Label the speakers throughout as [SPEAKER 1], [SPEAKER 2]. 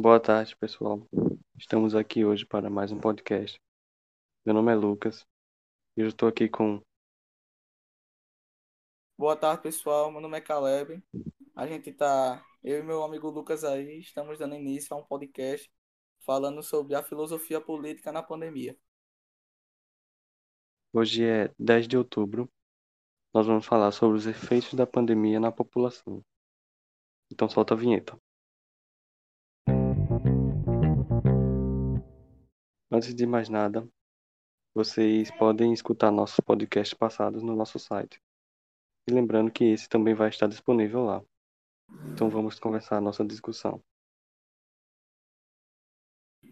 [SPEAKER 1] Boa tarde, pessoal. Estamos aqui hoje para mais um podcast. Meu nome é Lucas e eu estou aqui com.
[SPEAKER 2] Boa tarde, pessoal. Meu nome é Caleb. A gente tá, eu e meu amigo Lucas aí, estamos dando início a um podcast falando sobre a filosofia política na pandemia.
[SPEAKER 1] Hoje é 10 de outubro. Nós vamos falar sobre os efeitos da pandemia na população. Então solta a vinheta. Antes de mais nada, vocês podem escutar nossos podcasts passados no nosso site. E lembrando que esse também vai estar disponível lá. Então vamos começar a nossa discussão.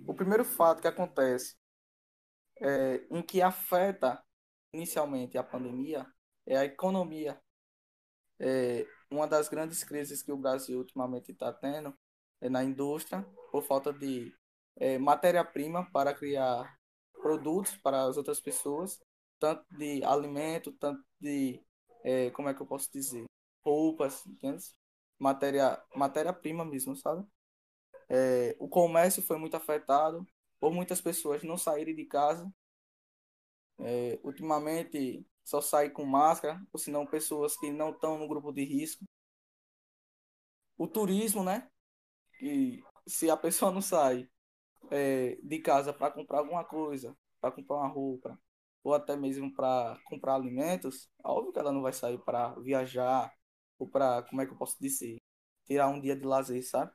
[SPEAKER 2] O primeiro fato que acontece é, em que afeta inicialmente a pandemia é a economia. É, uma das grandes crises que o Brasil ultimamente está tendo é na indústria, por falta de é, matéria-prima para criar produtos para as outras pessoas, tanto de alimento, tanto de, é, como é que eu posso dizer, roupas, entende? Matéria, matéria-prima mesmo, sabe? É, o comércio foi muito afetado por muitas pessoas não saírem de casa. É, ultimamente só saem com máscara, ou senão pessoas que não estão no grupo de risco. O turismo, né? Que se a pessoa não sai é, de casa para comprar alguma coisa, para comprar uma roupa, ou até mesmo para comprar alimentos, óbvio que ela não vai sair para viajar, ou para, como é que eu posso dizer, tirar um dia de lazer, sabe?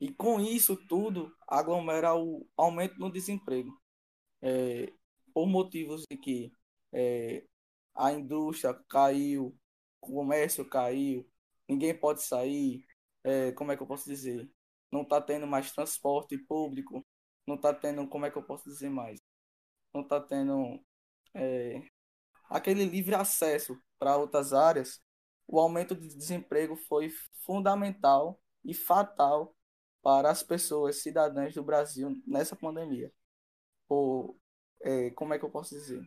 [SPEAKER 2] E com isso tudo, aglomera o aumento no desemprego. É, por motivos de que é, a indústria caiu, o comércio caiu, ninguém pode sair, é, como é que eu posso dizer? Não está tendo mais transporte público, não está tendo, como é que eu posso dizer mais? Não está tendo é, aquele livre acesso para outras áreas, o aumento de desemprego foi fundamental e fatal para as pessoas cidadãs do Brasil nessa pandemia. Por, é, como é que eu posso dizer?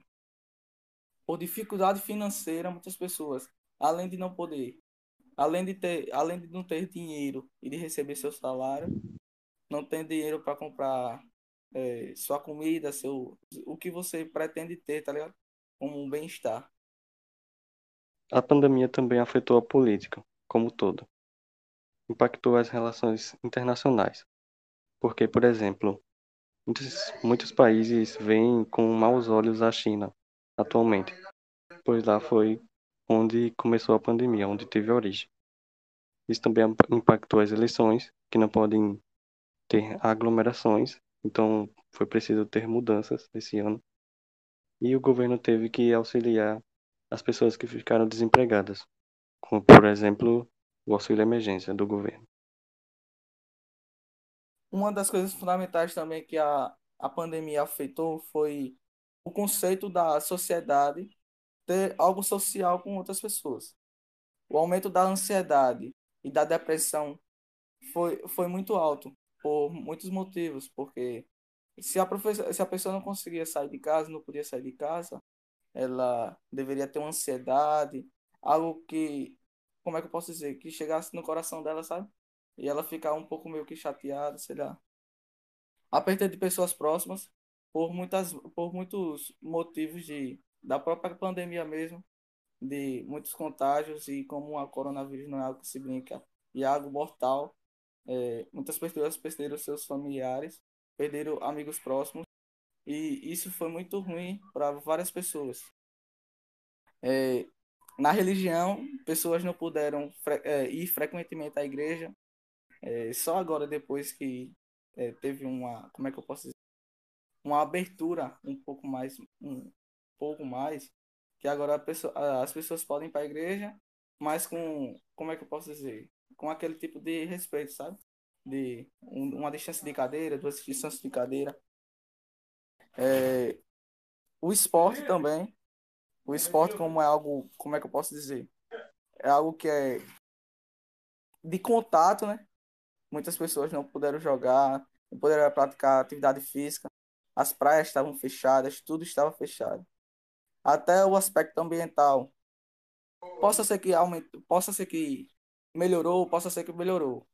[SPEAKER 2] Por dificuldade financeira, muitas pessoas, além de não poder além de ter, além de não ter dinheiro e de receber seu salário, não tem dinheiro para comprar é, sua comida, seu, o que você pretende ter, tá ligado? Como um bem-estar.
[SPEAKER 1] A pandemia também afetou a política, como um todo. Impactou as relações internacionais. Porque, por exemplo, muitos, muitos países veem com maus olhos a China atualmente, pois lá foi onde começou a pandemia, onde teve origem. Isso também impactou as eleições, que não podem ter aglomerações, então foi preciso ter mudanças esse ano. E o governo teve que auxiliar as pessoas que ficaram desempregadas, como por exemplo o auxílio emergência do governo.
[SPEAKER 2] Uma das coisas fundamentais também que a, a pandemia afetou foi o conceito da sociedade ter algo social com outras pessoas. O aumento da ansiedade e da depressão foi, foi muito alto por muitos motivos, porque se a, se a pessoa não conseguia sair de casa, não podia sair de casa, ela deveria ter uma ansiedade, algo que, como é que eu posso dizer, que chegasse no coração dela, sabe? E ela ficar um pouco meio que chateada, sei lá. A perda de pessoas próximas, por, muitas, por muitos motivos de da própria pandemia mesmo, de muitos contágios e como a coronavírus não é algo que se brinca. E é algo mortal, é, muitas pessoas perderam seus familiares, perderam amigos próximos. E isso foi muito ruim para várias pessoas. É, na religião, pessoas não puderam fre é, ir frequentemente à igreja, é, só agora depois que é, teve uma, como é que eu posso dizer, uma abertura um pouco mais, um, pouco mais, que agora pessoa, as pessoas podem ir para a igreja, mas com, como é que eu posso dizer? Com aquele tipo de respeito, sabe? De um, uma distância de cadeira, duas distâncias de cadeira. É, o esporte também. O esporte como é algo, como é que eu posso dizer? É algo que é de contato, né? Muitas pessoas não puderam jogar, não puderam praticar atividade física. As praias estavam fechadas, tudo estava fechado até o aspecto ambiental. Possa ser que aumentou, possa ser que melhorou, possa ser que melhorou.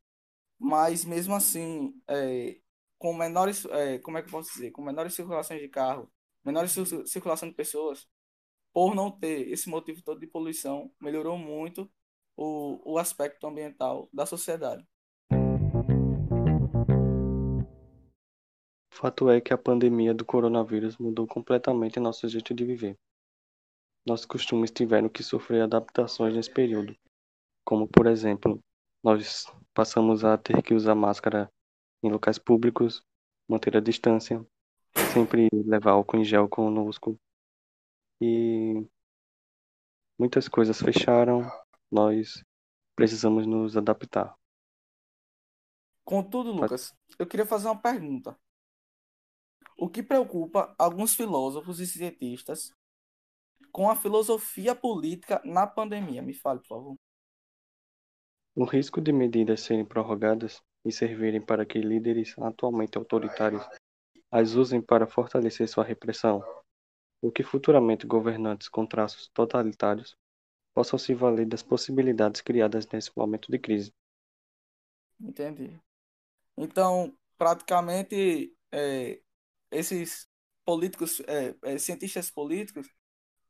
[SPEAKER 2] mas mesmo assim, é, com menores, é, como é que eu posso dizer, com menores circulações de carro, menores circulação de pessoas, por não ter esse motivo todo de poluição, melhorou muito o, o aspecto ambiental da sociedade.
[SPEAKER 1] Fato é que a pandemia do coronavírus mudou completamente nosso jeito de viver. Nossos costumes tiveram que sofrer adaptações nesse período, como, por exemplo, nós passamos a ter que usar máscara em locais públicos, manter a distância, sempre levar álcool em gel conosco. E muitas coisas fecharam, nós precisamos nos adaptar.
[SPEAKER 2] Contudo, Lucas, eu queria fazer uma pergunta. O que preocupa alguns filósofos e cientistas com a filosofia política na pandemia? Me fale, por favor.
[SPEAKER 1] O risco de medidas serem prorrogadas e servirem para que líderes atualmente autoritários as usem para fortalecer sua repressão, ou que futuramente governantes com traços totalitários possam se valer das possibilidades criadas nesse momento de crise.
[SPEAKER 2] Entendi. Então, praticamente, é, esses políticos, é, é, cientistas políticos,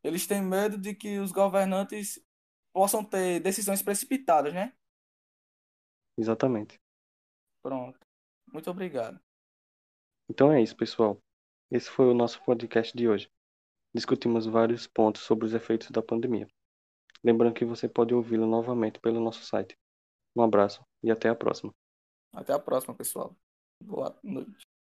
[SPEAKER 2] eles têm medo de que os governantes possam ter decisões precipitadas, né?
[SPEAKER 1] Exatamente.
[SPEAKER 2] Pronto. Muito obrigado.
[SPEAKER 1] Então é isso, pessoal. Esse foi o nosso podcast de hoje. Discutimos vários pontos sobre os efeitos da pandemia. Lembrando que você pode ouvi-lo novamente pelo nosso site. Um abraço e até a próxima.
[SPEAKER 2] Até a próxima, pessoal. Boa noite.